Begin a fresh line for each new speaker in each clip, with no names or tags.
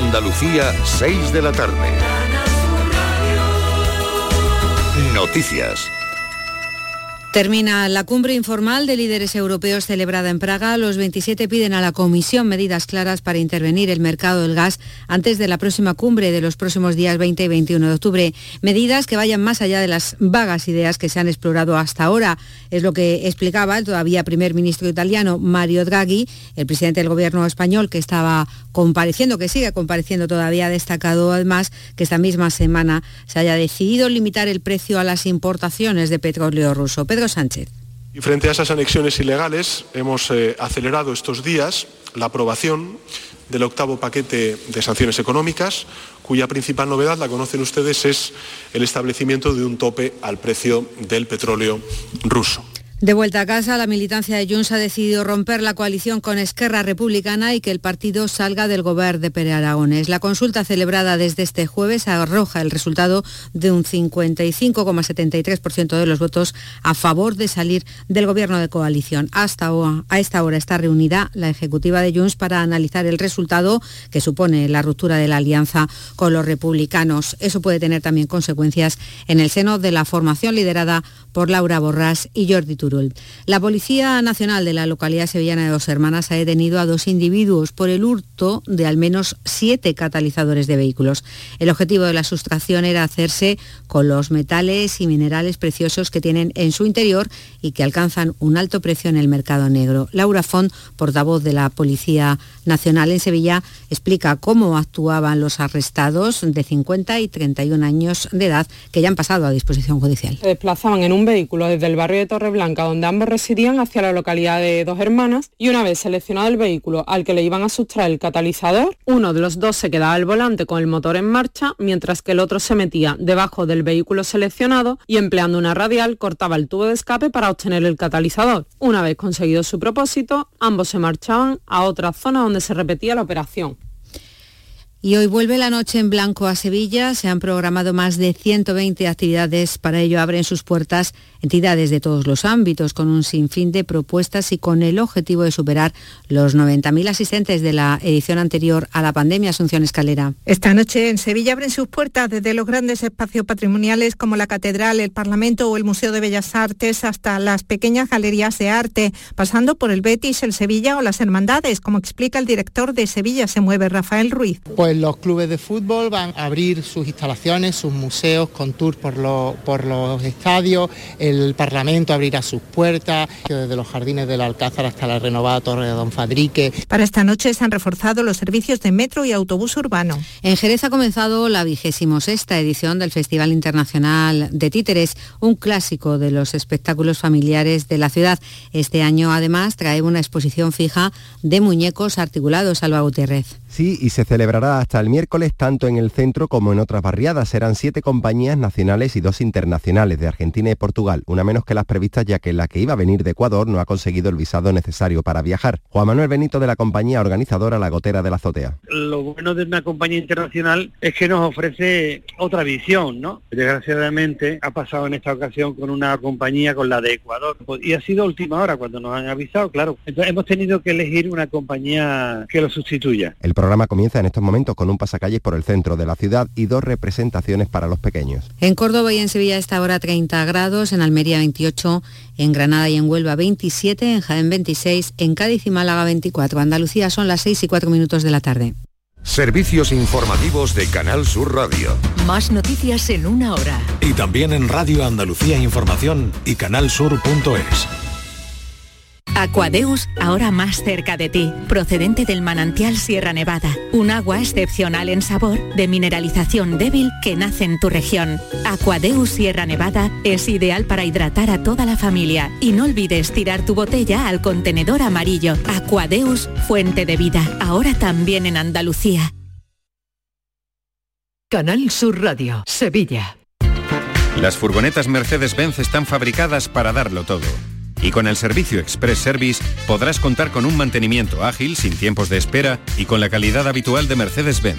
Andalucía, 6 de la tarde. Noticias.
Termina la cumbre informal de líderes europeos celebrada en Praga. Los 27 piden a la Comisión medidas claras para intervenir el mercado del gas antes de la próxima cumbre de los próximos días 20 y 21 de octubre. Medidas que vayan más allá de las vagas ideas que se han explorado hasta ahora. Es lo que explicaba el todavía primer ministro italiano Mario Draghi, el presidente del gobierno español que estaba compareciendo, que sigue compareciendo todavía, ha destacado además que esta misma semana se haya decidido limitar el precio a las importaciones de petróleo ruso. Sánchez.
Y frente a esas anexiones ilegales, hemos eh, acelerado estos días la aprobación del octavo paquete de sanciones económicas, cuya principal novedad, la conocen ustedes, es el establecimiento de un tope al precio del petróleo ruso.
De vuelta a casa, la militancia de Junts ha decidido romper la coalición con Esquerra Republicana y que el partido salga del gobierno de Pere Aragones. La consulta celebrada desde este jueves arroja el resultado de un 55,73% de los votos a favor de salir del gobierno de coalición. Hasta a esta hora está reunida la ejecutiva de Junts para analizar el resultado que supone la ruptura de la alianza con los republicanos. Eso puede tener también consecuencias en el seno de la formación liderada por Laura Borrás y Jordi La Policía Nacional de la localidad sevillana de Dos Hermanas ha detenido a dos individuos por el hurto de al menos siete catalizadores de vehículos. El objetivo de la sustracción era hacerse con los metales y minerales preciosos que tienen en su interior y que alcanzan un alto precio en el mercado negro. Laura Font, portavoz de la Policía Nacional en Sevilla, explica cómo actuaban los arrestados de 50 y 31 años de edad que ya han pasado a disposición judicial.
Se desplazaban en un vehículo desde el barrio de Torreblanca, donde ambos residían, hacia la localidad de Dos Hermanas, y una vez seleccionado el vehículo al que le iban a sustraer el catalizador, uno de los dos se quedaba al volante con el motor en marcha, mientras que el otro se metía debajo del vehículo seleccionado y empleando una radial cortaba el tubo de escape para obtener el catalizador. Una vez conseguido su propósito, ambos se marchaban a otra zona donde se repetía la operación.
Y hoy vuelve la noche en blanco a Sevilla. Se han programado más de 120 actividades. Para ello abren sus puertas entidades de todos los ámbitos con un sinfín de propuestas y con el objetivo de superar los 90.000 asistentes de la edición anterior a la pandemia. Asunción Escalera.
Esta noche en Sevilla abren sus puertas desde los grandes espacios patrimoniales como la Catedral, el Parlamento o el Museo de Bellas Artes hasta las pequeñas galerías de arte, pasando por el Betis, el Sevilla o las Hermandades, como explica el director de Sevilla Se Mueve, Rafael Ruiz.
Pues los clubes de fútbol van a abrir sus instalaciones, sus museos con tours por, por los estadios, el Parlamento abrirá sus puertas, desde los jardines del Alcázar hasta la renovada Torre de Don Fadrique.
Para esta noche se han reforzado los servicios de metro y autobús urbano.
En Jerez ha comenzado la vigésimo sexta edición del Festival Internacional de Títeres, un clásico de los espectáculos familiares de la ciudad. Este año además trae una exposición fija de muñecos articulados, Alba Gutiérrez.
Sí, y se celebrará hasta el miércoles tanto en el centro como en otras barriadas. Serán siete compañías nacionales y dos internacionales de Argentina y Portugal, una menos que las previstas ya que la que iba a venir de Ecuador no ha conseguido el visado necesario para viajar. Juan Manuel Benito de la compañía organizadora La Gotera de la Azotea.
Lo bueno de una compañía internacional es que nos ofrece otra visión, ¿no? Desgraciadamente ha pasado en esta ocasión con una compañía, con la de Ecuador, y ha sido última hora cuando nos han avisado, claro. Entonces hemos tenido que elegir una compañía que lo sustituya.
El programa comienza en estos momentos con un pasacalles por el centro de la ciudad y dos representaciones para los pequeños.
En Córdoba y en Sevilla está ahora 30 grados, en Almería 28, en Granada y en Huelva 27, en Jaén 26, en Cádiz y Málaga 24. Andalucía son las 6 y 4 minutos de la tarde.
Servicios informativos de Canal Sur Radio.
Más noticias en una hora.
Y también en Radio Andalucía Información y canalsur.es.
Aquadeus, ahora más cerca de ti, procedente del manantial Sierra Nevada, un agua excepcional en sabor, de mineralización débil que nace en tu región. Aquadeus Sierra Nevada es ideal para hidratar a toda la familia y no olvides tirar tu botella al contenedor amarillo. Aquadeus, fuente de vida, ahora también en Andalucía.
Canal Sur Radio, Sevilla.
Las furgonetas Mercedes-Benz están fabricadas para darlo todo y con el servicio Express Service podrás contar con un mantenimiento ágil, sin tiempos de espera y con la calidad habitual de Mercedes-Benz.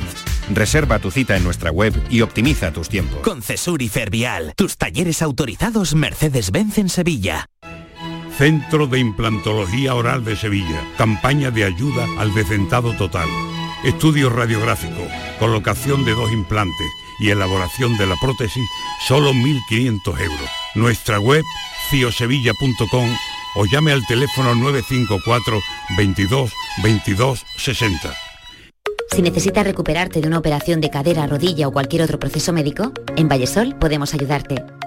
Reserva tu cita en nuestra web y optimiza tus tiempos.
Con Cesur y Fervial, tus talleres autorizados Mercedes-Benz en Sevilla.
Centro de Implantología Oral de Sevilla. Campaña de ayuda al decentado total. estudio radiográfico, colocación de dos implantes y elaboración de la prótesis, solo 1.500 euros. Nuestra web, ciosevilla.com o llame al teléfono 954 22 22 60.
Si necesitas recuperarte de una operación de cadera, rodilla o cualquier otro proceso médico, en Vallesol podemos ayudarte.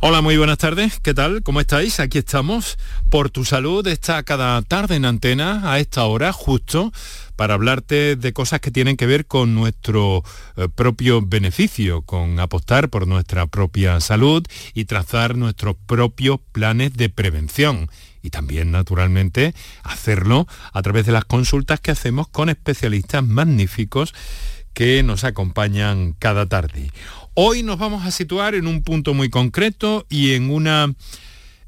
Hola, muy buenas tardes. ¿Qué tal? ¿Cómo estáis? Aquí estamos. Por tu salud está cada tarde en antena a esta hora justo para hablarte de cosas que tienen que ver con nuestro eh, propio beneficio, con apostar por nuestra propia salud y trazar nuestros propios planes de prevención. Y también, naturalmente, hacerlo a través de las consultas que hacemos con especialistas magníficos que nos acompañan cada tarde. Hoy nos vamos a situar en un punto muy concreto y en, una,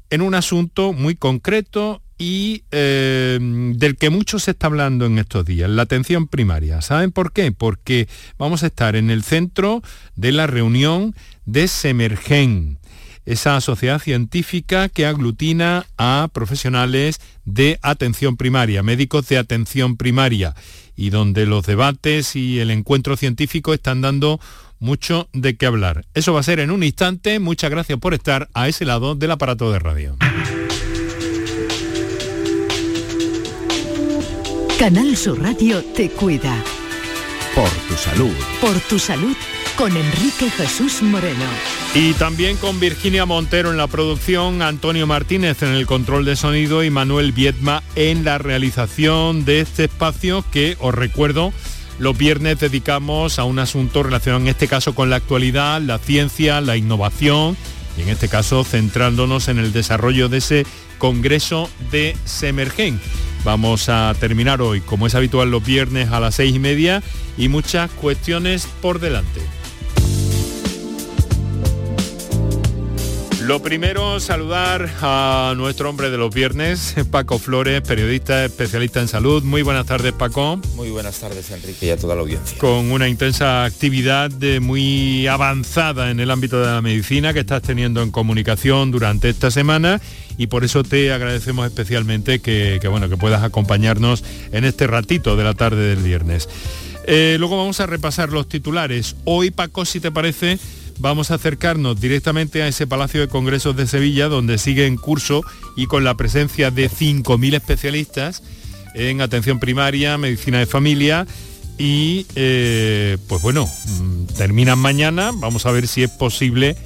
en un asunto muy concreto y eh, del que mucho se está hablando en estos días, la atención primaria. ¿Saben por qué? Porque vamos a estar en el centro de la reunión de Semergen, esa sociedad científica que aglutina a profesionales de atención primaria, médicos de atención primaria, y donde los debates y el encuentro científico están dando mucho de qué hablar. Eso va a ser en un instante. Muchas gracias por estar a ese lado del aparato de radio.
Canal Sur Radio te cuida.
Por tu salud.
Por tu salud con Enrique Jesús Moreno.
Y también con Virginia Montero en la producción, Antonio Martínez en el control de sonido y Manuel Viedma en la realización de este espacio que os recuerdo los viernes dedicamos a un asunto relacionado en este caso con la actualidad, la ciencia, la innovación y en este caso centrándonos en el desarrollo de ese Congreso de Semergen. Vamos a terminar hoy, como es habitual los viernes a las seis y media y muchas cuestiones por delante. Lo primero, saludar a nuestro hombre de los viernes, Paco Flores, periodista especialista en salud. Muy buenas tardes, Paco.
Muy buenas tardes, Enrique, y a toda la audiencia.
Con una intensa actividad de muy avanzada en el ámbito de la medicina que estás teniendo en comunicación durante esta semana y por eso te agradecemos especialmente que, bueno, que puedas acompañarnos en este ratito de la tarde del viernes. Eh, luego vamos a repasar los titulares. Hoy, Paco, si te parece, vamos a acercarnos directamente a ese Palacio de Congresos de Sevilla, donde sigue en curso y con la presencia de 5.000 especialistas en atención primaria, medicina de familia y eh, pues bueno, mm, terminan mañana, vamos a ver si es posible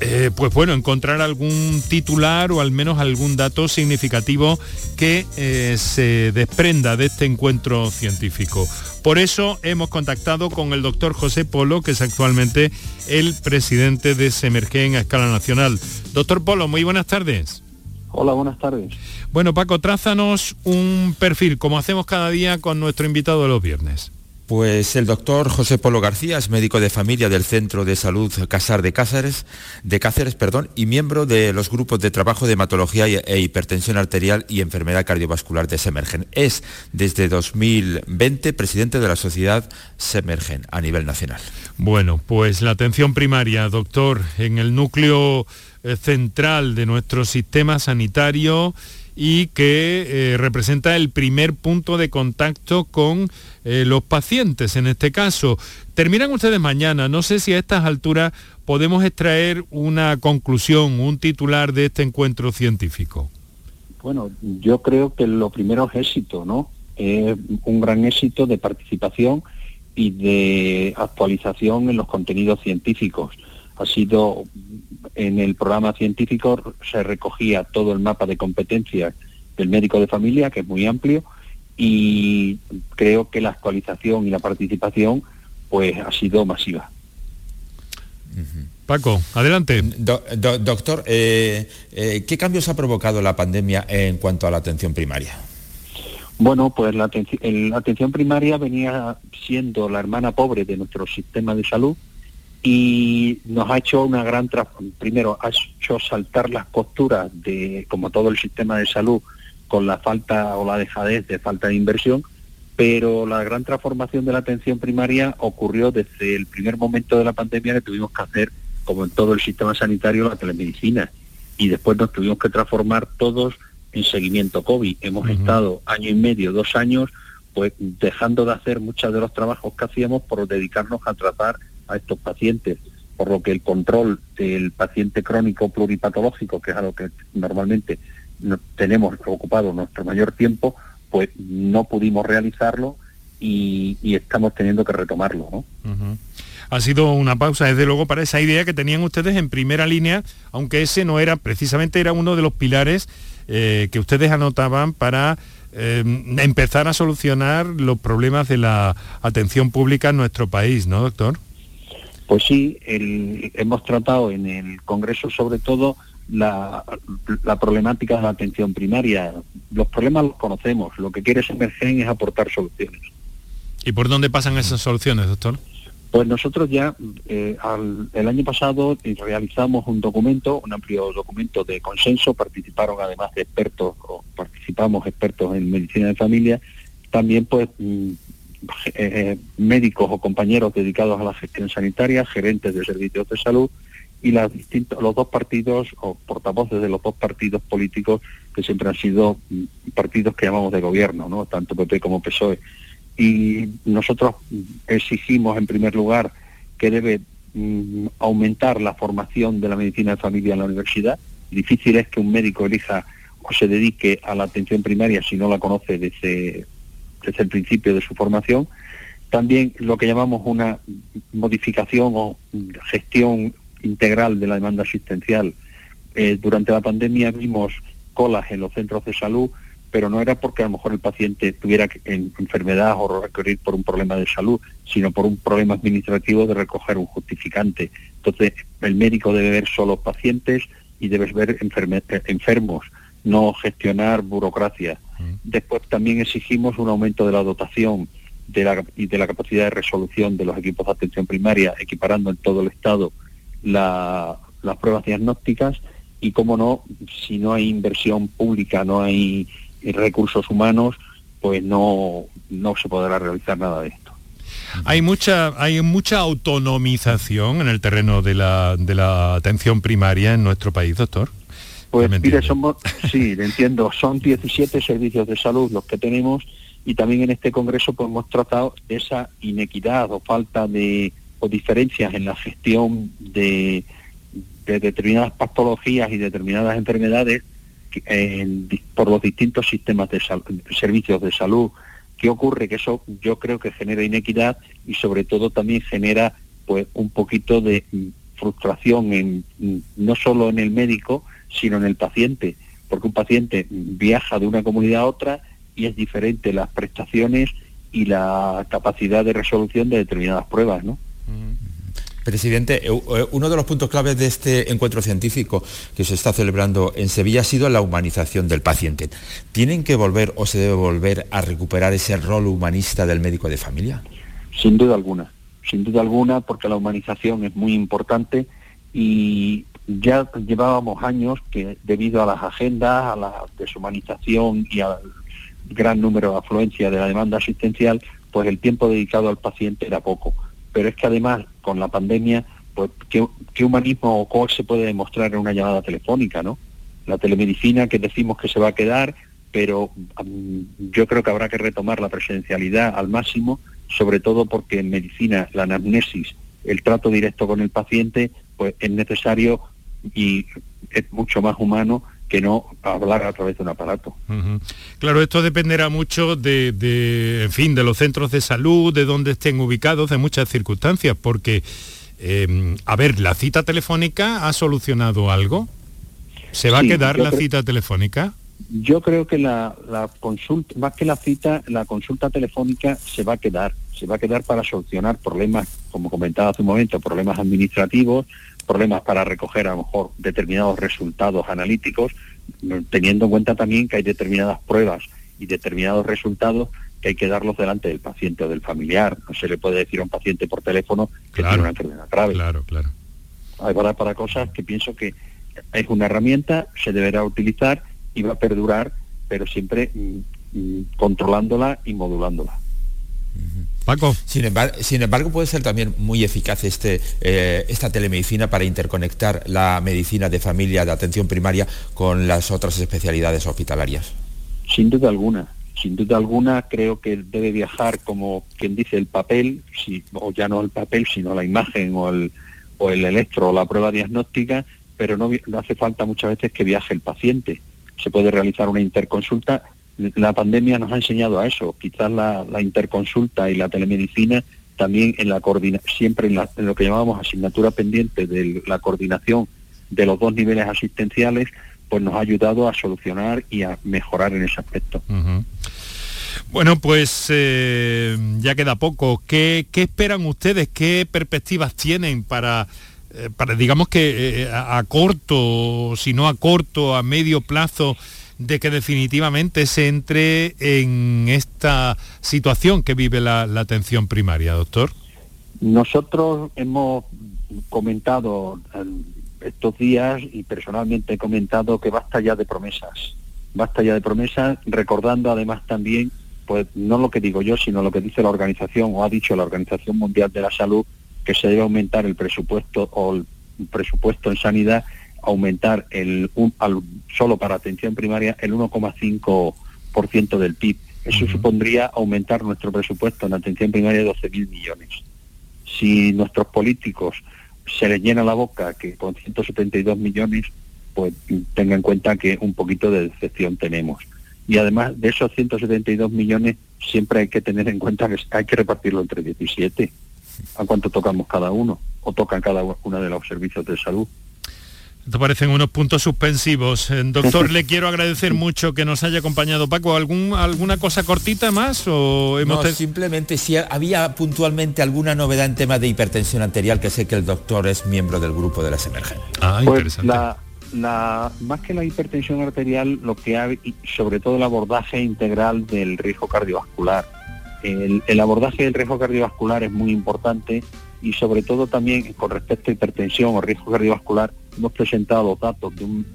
eh, pues bueno, encontrar algún titular o al menos algún dato significativo que eh, se desprenda de este encuentro científico. Por eso hemos contactado con el doctor José Polo, que es actualmente el presidente de Semergen a escala nacional. Doctor Polo, muy buenas tardes.
Hola, buenas tardes.
Bueno, Paco, trázanos un perfil, como hacemos cada día con nuestro invitado de los viernes.
Pues el doctor José Polo García es médico de familia del Centro de Salud Casar de Cáceres, de Cáceres perdón, y miembro de los grupos de trabajo de hematología e hipertensión arterial y enfermedad cardiovascular de Semergen. Es desde 2020 presidente de la sociedad Semergen a nivel nacional.
Bueno, pues la atención primaria, doctor, en el núcleo eh, central de nuestro sistema sanitario y que eh, representa el primer punto de contacto con eh, los pacientes en este caso. Terminan ustedes mañana, no sé si a estas alturas podemos extraer una conclusión, un titular de este encuentro científico.
Bueno, yo creo que lo primero es éxito, ¿no? Es un gran éxito de participación y de actualización en los contenidos científicos. Ha sido en el programa científico se recogía todo el mapa de competencias del médico de familia, que es muy amplio, y creo que la actualización y la participación pues ha sido masiva.
Paco, adelante.
doctor, eh, eh, ¿qué cambios ha provocado la pandemia en cuanto a la atención primaria?
Bueno, pues la atención, primaria venía siendo la hermana pobre de nuestro sistema de salud y nos ha hecho una gran primero ha hecho saltar las costuras de como todo el sistema de salud con la falta o la dejadez de falta de inversión pero la gran transformación de la atención primaria ocurrió desde el primer momento de la pandemia que tuvimos que hacer, como en todo el sistema sanitario, la telemedicina. Y después nos tuvimos que transformar todos en seguimiento COVID. Hemos estado año y medio, dos años, pues dejando de hacer muchos de los trabajos que hacíamos por dedicarnos a tratar a estos pacientes. Por lo que el control del paciente crónico pluripatológico, que es a lo que normalmente tenemos ocupado nuestro mayor tiempo, pues no pudimos realizarlo y, estamos teniendo que retomarlo.
Ha sido una pausa, desde luego, para esa idea que tenían ustedes en primera línea, aunque ese no era, precisamente era uno de los pilares eh, que ustedes anotaban para eh, empezar a solucionar los problemas de la atención pública en nuestro país, ¿no, doctor?
Pues sí, hemos tratado en el Congreso sobre todo la, problemática de la atención primaria. Los problemas los conocemos, lo que quiere Semergen es aportar soluciones.
¿Y por dónde pasan esas soluciones, doctor?
Pues nosotros ya eh, el año pasado realizamos un documento, un amplio documento de consenso, participaron además de expertos, o participamos expertos en medicina de familia, también pues mm, eh, médicos o compañeros dedicados a la gestión sanitaria, gerentes de servicios de salud, y los dos partidos o portavoces de los dos partidos políticos que siempre han sido mm, partidos que llamamos de gobierno, ¿no? tanto PP como PSOE. Y nosotros exigimos en primer lugar que debe mm, aumentar la formación de la medicina de familia en la universidad. Difícil es que un médico elija o se dedique a la atención primaria si no la conoce desde, desde el principio de su formación. También lo que llamamos una modificación o gestión integral de la demanda asistencial. Eh, durante la pandemia vimos colas en los centros de salud, pero no era porque a lo mejor el paciente tuviera enfermedad o requerir por un problema de salud, sino por un problema administrativo de recoger un justificante. Entonces, el médico debe ver solo pacientes y debes ver eh, enfermos, no gestionar burocracia. Después también exigimos un aumento de la dotación de la, y de la capacidad de resolución de los equipos de atención primaria, equiparando en todo el Estado las pruebas diagnósticas y, como no, si no hay inversión pública, no hay recursos humanos, pues no, no se podrá realizar nada de esto.
Hay mucha, hay mucha autonomización en el terreno de la, de la atención primaria en nuestro país, doctor.
Pues mire, somos, sí, entiendo, son 17 servicios de salud los que tenemos y también en este congreso pues, hemos tratado esa inequidad o falta de o diferencias en la gestión de, determinadas patologías y determinadas enfermedades por los distintos sistemas de servicios de salud. ¿Qué ocurre? Que eso yo creo que genera inequidad y sobre todo también genera pues un poquito de frustración en, no solo en el médico, sino en el paciente, porque un paciente viaja de una comunidad a otra y es diferente las prestaciones y la capacidad de resolución de determinadas pruebas, ¿no?
Presidente, eh, eh, uno de los puntos claves de este encuentro científico que se está celebrando en Sevilla ha sido la humanización del paciente. ¿Tienen que volver o se debe volver a recuperar ese rol humanista del médico de familia?
Sin duda alguna, sin duda alguna, porque la humanización es muy importante y ya llevábamos años que debido a las agendas, a la deshumanización y al gran número de afluencia de la demanda asistencial, pues el tiempo dedicado al paciente era poco pero es que además con la pandemia, pues ¿qué, humanismo o cuál se puede demostrar en una llamada telefónica, ¿no? La telemedicina que decimos que se va a quedar, pero yo creo que habrá que retomar la presencialidad al máximo, sobre todo porque en medicina la anamnesis, el trato directo con el paciente, pues es necesario y es mucho más humano que no hablar a través de un aparato.
Claro, esto dependerá mucho de, en fin, de los centros de salud, de dónde estén ubicados, de muchas circunstancias, porque, em, a ver, ¿la cita telefónica ha solucionado algo? ¿Se va a quedar la cita telefónica?
Yo creo que la, consulta, más que la cita, la consulta telefónica se va a quedar, se va a quedar para solucionar problemas, como comentaba hace un momento, problemas administrativos, problemas para recoger a lo mejor determinados resultados analíticos, teniendo en cuenta también que hay determinadas pruebas y determinados resultados que hay que darlos delante del paciente o del familiar. No se le puede decir a un paciente por teléfono que tiene una enfermedad grave.
Claro, claro.
Hay para, para cosas que pienso que es una herramienta, se deberá utilizar y va a perdurar, pero siempre mm, mm, controlándola y modulándola.
Paco.
Sin embargo, sin embargo, puede ser también muy eficaz este, eh, esta telemedicina para interconectar la medicina de familia de atención primaria con las otras especialidades hospitalarias.
Sin duda alguna, sin duda alguna creo que debe viajar como quien dice el papel, si, o ya no el papel, sino la imagen o el, o el electro o la prueba diagnóstica, pero no, no hace falta muchas veces que viaje el paciente. Se puede realizar una interconsulta la pandemia nos ha enseñado a eso. Quizás la, interconsulta y la telemedicina también en la siempre en, lo que llamamos asignatura pendiente de la coordinación de los dos niveles asistenciales, pues nos ha ayudado a solucionar y a mejorar en ese aspecto.
Bueno, pues eh, ya queda poco. ¿Qué, esperan ustedes? ¿Qué perspectivas tienen para, eh, para digamos que eh, a corto, si no a corto, a medio plazo, de que definitivamente se entre en esta situación que vive la, atención primaria, doctor?
Nosotros hemos comentado estos días y personalmente he comentado que basta ya de promesas, basta ya de promesas, recordando además también, pues no lo que digo yo, sino lo que dice la organización o ha dicho la Organización Mundial de la Salud, que se debe aumentar el presupuesto o el presupuesto en sanidad aumentar el, solo para atención primaria el 1,5% del PIB. Eso supondría aumentar nuestro presupuesto en atención primaria de 12.000 millones. Si nuestros políticos se les llena la boca que con 172 millones, pues tenga en cuenta que un poquito de decepción tenemos. Y además de esos 172 millones, siempre hay que tener en cuenta que hay que repartirlo entre 17. ¿A cuánto tocamos cada uno? ¿O tocan cada uno de los servicios de salud?
Te parecen unos puntos suspensivos. Eh, doctor, le quiero agradecer mucho que nos haya acompañado. Paco, ¿algún, ¿alguna cosa cortita más? O
hemos no, simplemente si había puntualmente alguna novedad en tema de hipertensión arterial, que sé que el doctor es miembro del grupo de las emergencias.
Ah, pues interesante. La, más que la hipertensión arterial, lo que hay, sobre todo el abordaje integral del riesgo cardiovascular. El, el abordaje del riesgo cardiovascular es muy importante y sobre todo también con respecto a hipertensión o riesgo cardiovascular, hemos presentado datos de un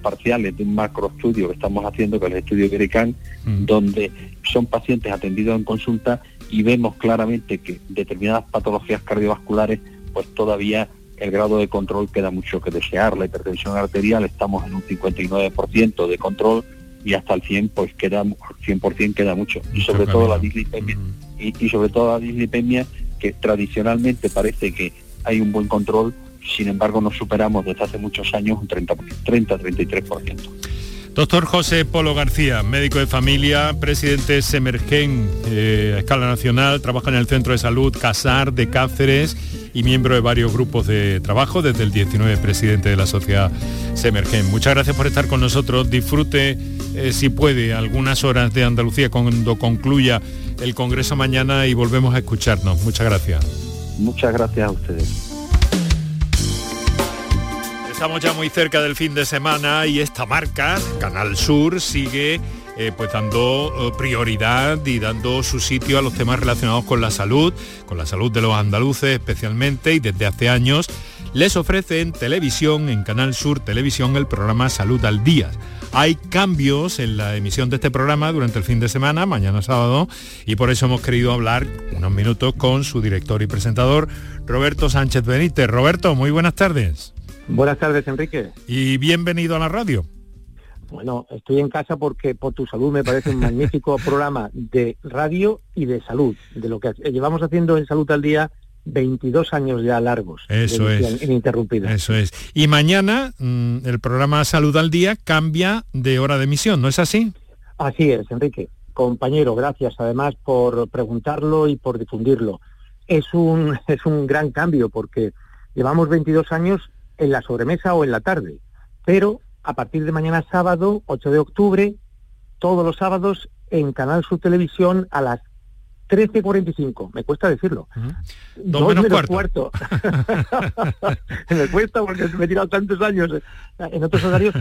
parciales de un macroestudio que estamos haciendo, que es el estudio Iberican, mm. donde son pacientes atendidos en consulta y vemos claramente que determinadas patologías cardiovasculares, pues todavía el grado de control queda mucho que desear. La hipertensión arterial estamos en un 59% de control y hasta el 100 pues queda 100% queda mucho y sobre todo la dislipemia mm. y, y sobre todo la dislipemia que tradicionalmente parece que hay un buen control, sin embargo no superamos desde hace muchos años un 30-33%.
Doctor José Polo García, médico de familia, presidente Semergen eh, a escala nacional, trabaja en el Centro de Salud Casar de Cáceres y miembro de varios grupos de trabajo, desde el 19 presidente de la sociedad Semergen. Muchas gracias por estar con nosotros. Disfrute, eh, si puede, algunas horas de Andalucía cuando concluya el Congreso mañana y volvemos a escucharnos. Muchas gracias.
Muchas gracias a ustedes.
Estamos ya muy cerca del fin de semana y esta marca, Canal Sur, sigue eh, pues dando eh, prioridad y dando su sitio a los temas relacionados con la salud, con la salud de los andaluces especialmente y desde hace años les ofrece en televisión, en Canal Sur Televisión, el programa Salud al Día hay cambios en la emisión de este programa durante el fin de semana, mañana sábado, y por eso hemos querido hablar unos minutos con su director y presentador, Roberto Sánchez Benítez. Roberto, muy buenas tardes.
Buenas tardes, Enrique.
Y bienvenido a la radio.
Bueno, estoy en casa porque por tu salud me parece un magnífico programa de radio y de salud, de lo que llevamos haciendo en Salud al Día 22 años ya largos.
Eso es.
Ininterrumpida.
Eso es. Y mañana mm, el programa Salud al Día cambia de hora de emisión, ¿no es así?
Así es, Enrique. Compañero, gracias además por preguntarlo y por difundirlo. Es un, es un gran cambio porque llevamos 22 años en la sobremesa o en la tarde, pero a partir de mañana sábado, 8 de octubre, todos los sábados en Canal Sur Televisión a las 13.45, me cuesta decirlo.
Dos, menos, cuarto.
me cuesta porque me he tirado tantos años en otros horarios.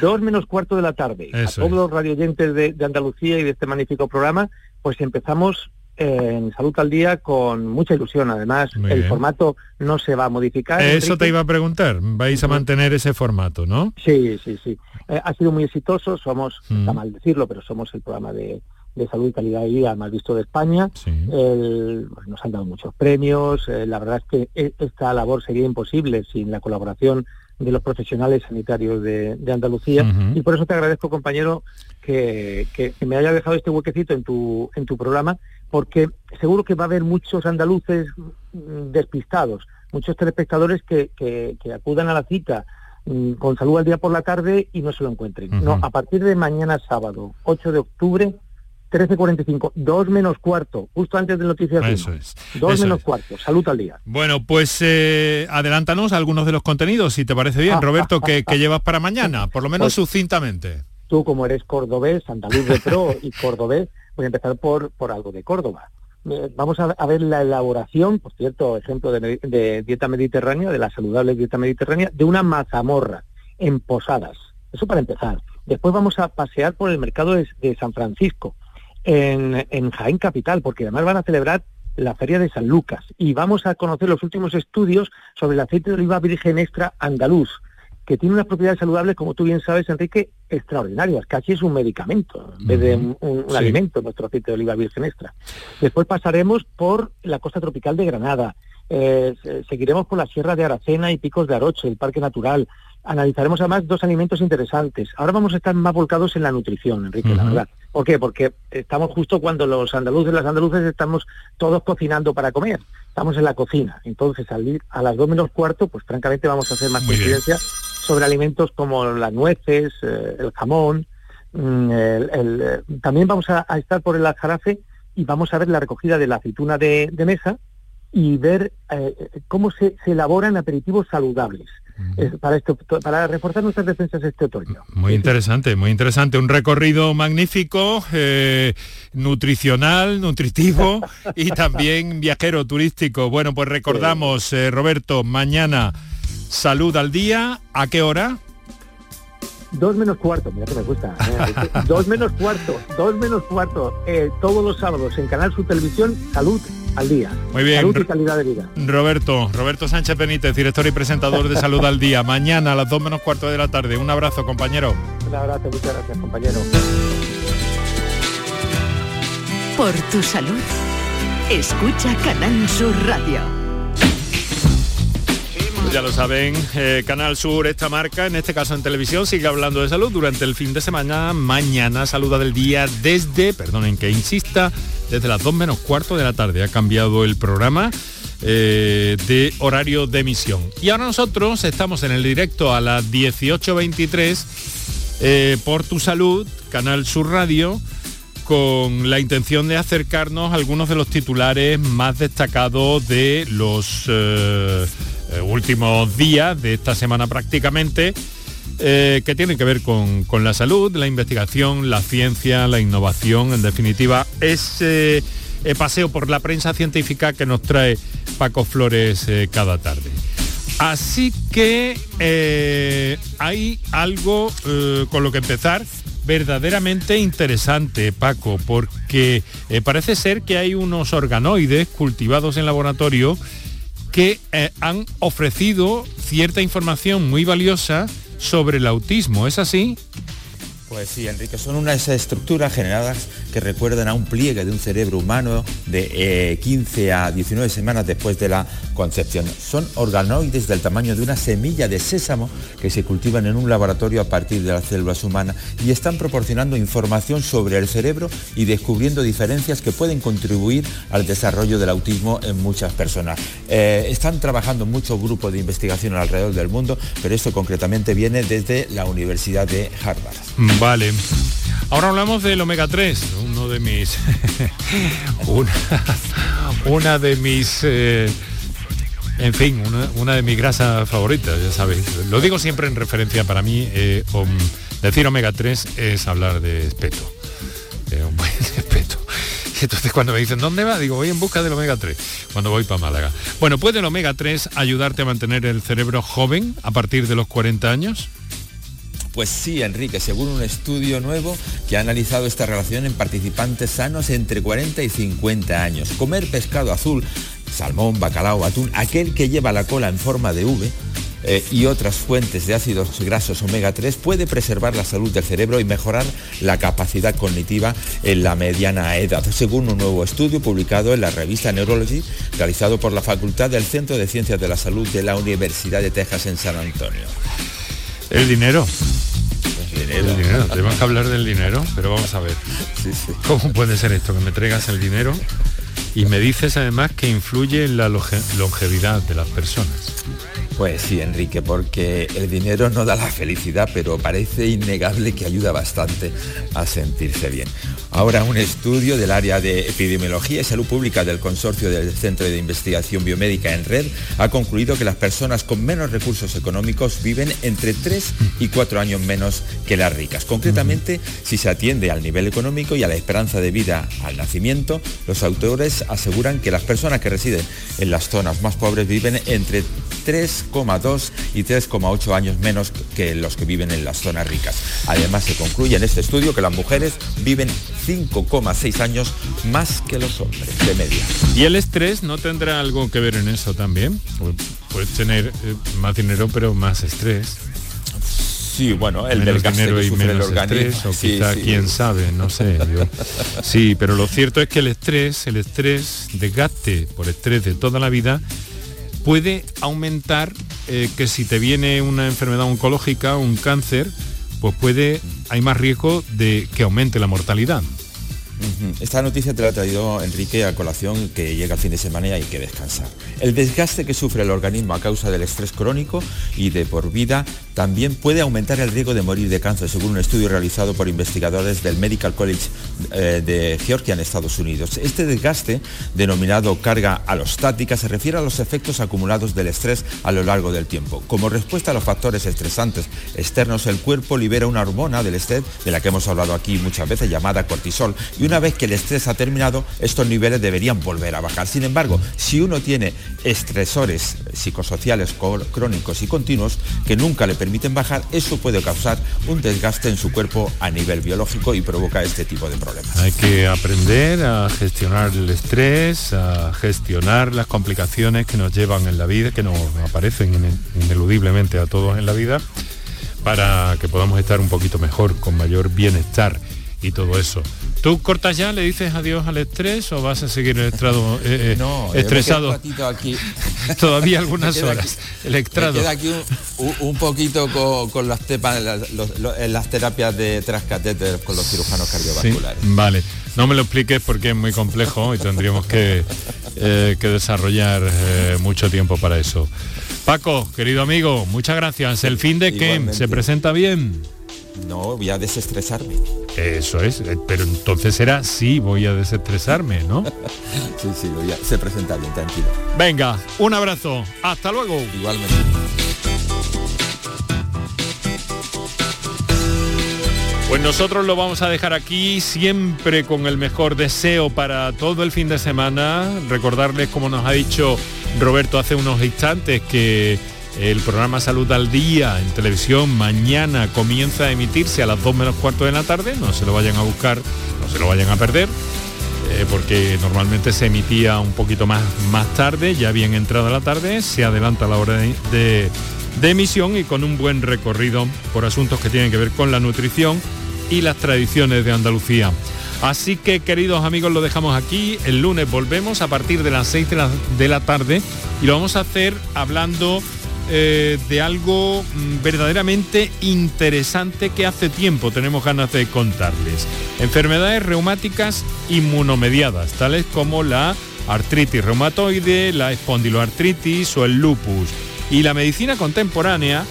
Dos menos cuarto de la tarde. a todos los radioyentes de, de Andalucía y de este magnífico programa, pues empezamos en Salud al Día con mucha ilusión. Además, el formato no se va a modificar.
Eso te iba a preguntar. Vais a mantener ese formato, ¿no?
Sí, sí, sí. Eh, ha sido muy exitoso. Somos, está mal decirlo, pero somos el programa de, de salud y calidad de vida más visto de España. Pues, nos han dado muchos premios. Eh, la verdad es que e, esta labor sería imposible sin la colaboración de los profesionales sanitarios de, Andalucía. Y por eso te agradezco, compañero, que, me haya dejado este huequecito en tu, en tu programa, porque seguro que va a haber muchos andaluces mm, despistados, muchos telespectadores que, que, acudan a la cita mm, con salud al día por la tarde y no se lo encuentren. No, a partir de mañana sábado, 8 de octubre, 13.45, 2 menos cuarto, justo antes del noticias.
Eso es.
2 menos cuarto, salud al día.
Bueno, pues eh, adelántanos algunos de los contenidos, si te parece bien, Roberto, que, llevas para mañana, por lo menos pues, sucintamente.
Tú, como eres cordobés, andaluz de pro y cordobés, voy a empezar por, por algo de Córdoba. Eh, vamos a, ver la elaboración, por cierto, ejemplo de, de dieta mediterránea, de la saludable dieta mediterránea, de una mazamorra en Posadas. Eso para empezar. Después vamos a pasear por el mercado de San Francisco en, Jaén Capital, porque además van a celebrar la Feria de San Lucas y vamos a conocer los últimos estudios sobre el aceite de oliva virgen extra andaluz, que tiene unas propiedades saludables, como tú bien sabes, Enrique, extraordinarias. Casi es un medicamento en vez de un, alimento, nuestro aceite de oliva virgen extra. Después pasaremos por la costa tropical de Granada. Eh, seguiremos por la Sierra de Aracena y Picos de Aroche, el Parque Natural analizaremos además dos alimentos interesantes. Ahora vamos a estar más volcados en la nutrición, Enrique, la verdad. ¿Por qué? Porque estamos justo cuando los andaluces, las andaluces, estamos todos cocinando para comer. Estamos en la cocina. Entonces, al a las dos menos cuarto, pues francamente vamos a hacer más coincidencia sobre alimentos como las nueces, eh, el jamón. Mm, eh, también vamos a, estar por el aljarafe y vamos a ver la recogida de la aceituna de, mesa y ver eh, cómo se, se elaboran aperitivos saludables para, esto, para reforzar nuestras defensas este otoño.
Muy interesante, muy interesante. Un recorrido magnífico, eh, nutricional, nutritivo y también viajero turístico. Bueno, pues recordamos, eh, Roberto, mañana salud al día. ¿A qué hora?
Dos menos cuarto, mira que me gusta. ¿eh? dos menos cuarto, dos menos cuarto, todos los sábados en Canal Su Televisión, Salud al día.
Muy bien.
Salud y calidad de vida.
Roberto, Roberto Sánchez Benítez, director y presentador de Salud al Día. Mañana a las 2 menos cuarto de la tarde. Un abrazo, compañero.
Un abrazo, muchas gracias, compañero.
Por tu salud, escucha Canal Sur Radio.
Ya lo saben, eh, Canal Sur, esta marca, en este caso en televisión, sigue hablando de salud durante el fin de semana. Mañana, saluda del día desde, perdonen que insista, desde las 2 menos cuarto de la tarde. Ha cambiado el programa. Eh, de horario de emisión. Y ahora nosotros estamos en el directo a las 18.23 eh, por tu salud, Canal Sur Radio, con la intención de acercarnos a algunos de los titulares más destacados de los eh, últimos días de esta semana prácticamente, eh, que tienen que ver con, la salud, la investigación, la ciencia, la innovación, en definitiva, ese eh, paseo por la prensa científica que nos trae Paco Flores cada tarde. Así que hay algo con lo que empezar verdaderamente interesante, Paco, porque parece ser que hay unos organoides cultivados en laboratorio que eh, han ofrecido cierta información muy valiosa sobre el autismo. ¿Es así?
Pues sí, Enrique, son unas estructuras generadas que recuerdan a un pliegue de un cerebro humano de 15 eh, a 19 semanas después de la concepción. Son organoides del tamaño de una semilla de sésamo que se cultivan en un laboratorio a partir de las células humanas y están proporcionando información sobre el cerebro y descubriendo diferencias que pueden contribuir al desarrollo del autismo en muchas personas. Eh, están trabajando muchos grupos de investigación alrededor del mundo, pero esto concretamente viene desde la Universidad de Harvard.
Ahora hablamos del omega 3, uno de mis... una, de mis... Eh, En fin, una, de mis grasas favoritas, ya sabéis. Lo digo siempre en referencia para mí, eh, decir omega 3 es hablar de espeto. Eh, un buen espeto. Entonces cuando me dicen, ¿dónde va? Digo, voy en busca del omega 3, cuando voy para Málaga. Bueno, ¿puede el omega 3 ayudarte a mantener el cerebro joven a partir de los 40 años?
Pues sí, Enrique, según un estudio nuevo que ha analizado esta relación en participantes sanos entre 40 y 50 años. Comer pescado azul, salmón, bacalao, atún, aquel que lleva la cola en forma de V, eh, y otras fuentes de ácidos grasos omega 3 puede preservar la salud del cerebro y mejorar la capacidad cognitiva en la mediana edad, según un nuevo estudio publicado en la revista Neurology, realizado por la Facultad del Centro de Ciencias de la Salud de la Universidad de Texas en San Antonio.
El dinero. El dinero. Tenemos que hablar del dinero, pero vamos a ver. ¿Cómo puede ser esto? Que me traigas el dinero y me dices además que influye en la longevidad de las personas.
Pues sí, Enrique, porque el dinero no da la felicidad, pero parece innegable que ayuda bastante a sentirse bien. Ahora un estudio del área de epidemiología y salud pública del consorcio del Centro de Investigación Biomédica en Red ha concluido que las personas con menos recursos económicos viven entre 3 y 4 años menos que las ricas. Concretamente, si se atiende al nivel económico y a la esperanza de vida al nacimiento, los autores aseguran que las personas que residen en las zonas más pobres viven entre 3,2 y 3,8 años menos que los que viven en las zonas ricas. Además, se concluye en este estudio que las mujeres viven 5,6 años más que los hombres de media.
¿Y el estrés no tendrá algo que ver en eso también? Puedes tener eh, más dinero pero más estrés.
Sí, bueno, el del
dinero y menos estrés, o quizá quién sabe, no sé. sí, pero lo cierto es que el estrés, el estrés, desgaste por estrés de toda la vida, puede aumentar eh, que si te viene una enfermedad oncológica, un cáncer, pues puede, hay más riesgo de que aumente la mortalidad.
Esta noticia te la ha traído Enrique a colación que llega el fin de semana y hay que descansar. El desgaste que sufre el organismo a causa del estrés crónico y de por vida también puede aumentar el riesgo de morir de cáncer, según un estudio realizado por investigadores del Medical College eh, de Georgia en Estados Unidos. Este desgaste, denominado carga alostática, se refiere a los efectos acumulados del estrés a lo largo del tiempo. Como respuesta a los factores estresantes externos, el cuerpo libera una hormona del estrés, de la que hemos hablado aquí muchas veces, llamada cortisol, y una vez que el estrés ha terminado, estos niveles deberían volver a bajar. Sin embargo, si uno tiene estresores psicosociales crónicos y continuos que nunca le permiten bajar, eso puede causar un desgaste en su cuerpo a nivel biológico y provoca este tipo de problemas.
Hay que aprender a gestionar el estrés, a gestionar las complicaciones que nos llevan en la vida, que nos aparecen ineludiblemente a todos en la vida, para que podamos estar un poquito mejor, con mayor bienestar y todo eso. ¿Tú cortas ya, le dices adiós al estrés o vas a seguir el estrado eh, eh, no, estresado?
Aquí.
Todavía algunas horas. el estrado.
queda aquí un, poquito con, las tepas, en las terapias de trascatéter con los cirujanos cardiovasculares.
vale. No me lo expliques porque es muy complejo y tendríamos que, eh, que desarrollar mucho tiempo para eso. Paco, querido amigo, muchas gracias. El fin de que se presenta bien.
No, voy a desestresarme.
Eso es, eh, pero entonces será sí, voy a desestresarme, ¿no?
sí, sí, voy a, se presenta bien, tranquilo.
Venga, un abrazo, hasta luego.
Igualmente.
Pues nosotros lo vamos a dejar aquí siempre con el mejor deseo para todo el fin de semana. Recordarles, como nos ha dicho Roberto hace unos instantes, que el programa Salud al Día en televisión mañana comienza a emitirse a las 2 menos cuarto de la tarde. No se lo vayan a buscar, no se lo vayan a perder. Eh, porque normalmente se emitía un poquito más, más tarde, ya bien entrada la tarde, se adelanta la hora de, emisión y con un buen recorrido por asuntos que tienen que ver con la nutrición y las tradiciones de Andalucía. Así que queridos amigos lo dejamos aquí, el lunes volvemos a partir de las 6 de la, de la tarde y lo vamos a hacer hablando eh, de algo mm, verdaderamente interesante que hace tiempo tenemos ganas de contarles. Enfermedades reumáticas inmunomediadas, tales como la artritis reumatoide, la espondiloartritis o el lupus. Y la medicina contemporánea,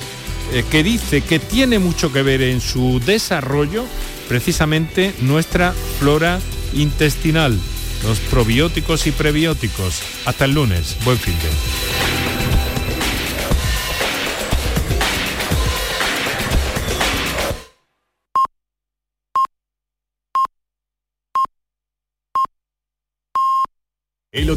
eh, que dice que tiene mucho que ver en su desarrollo precisamente nuestra flora intestinal, los probióticos y prebióticos. Hasta el lunes. Buen fin de.
El otoño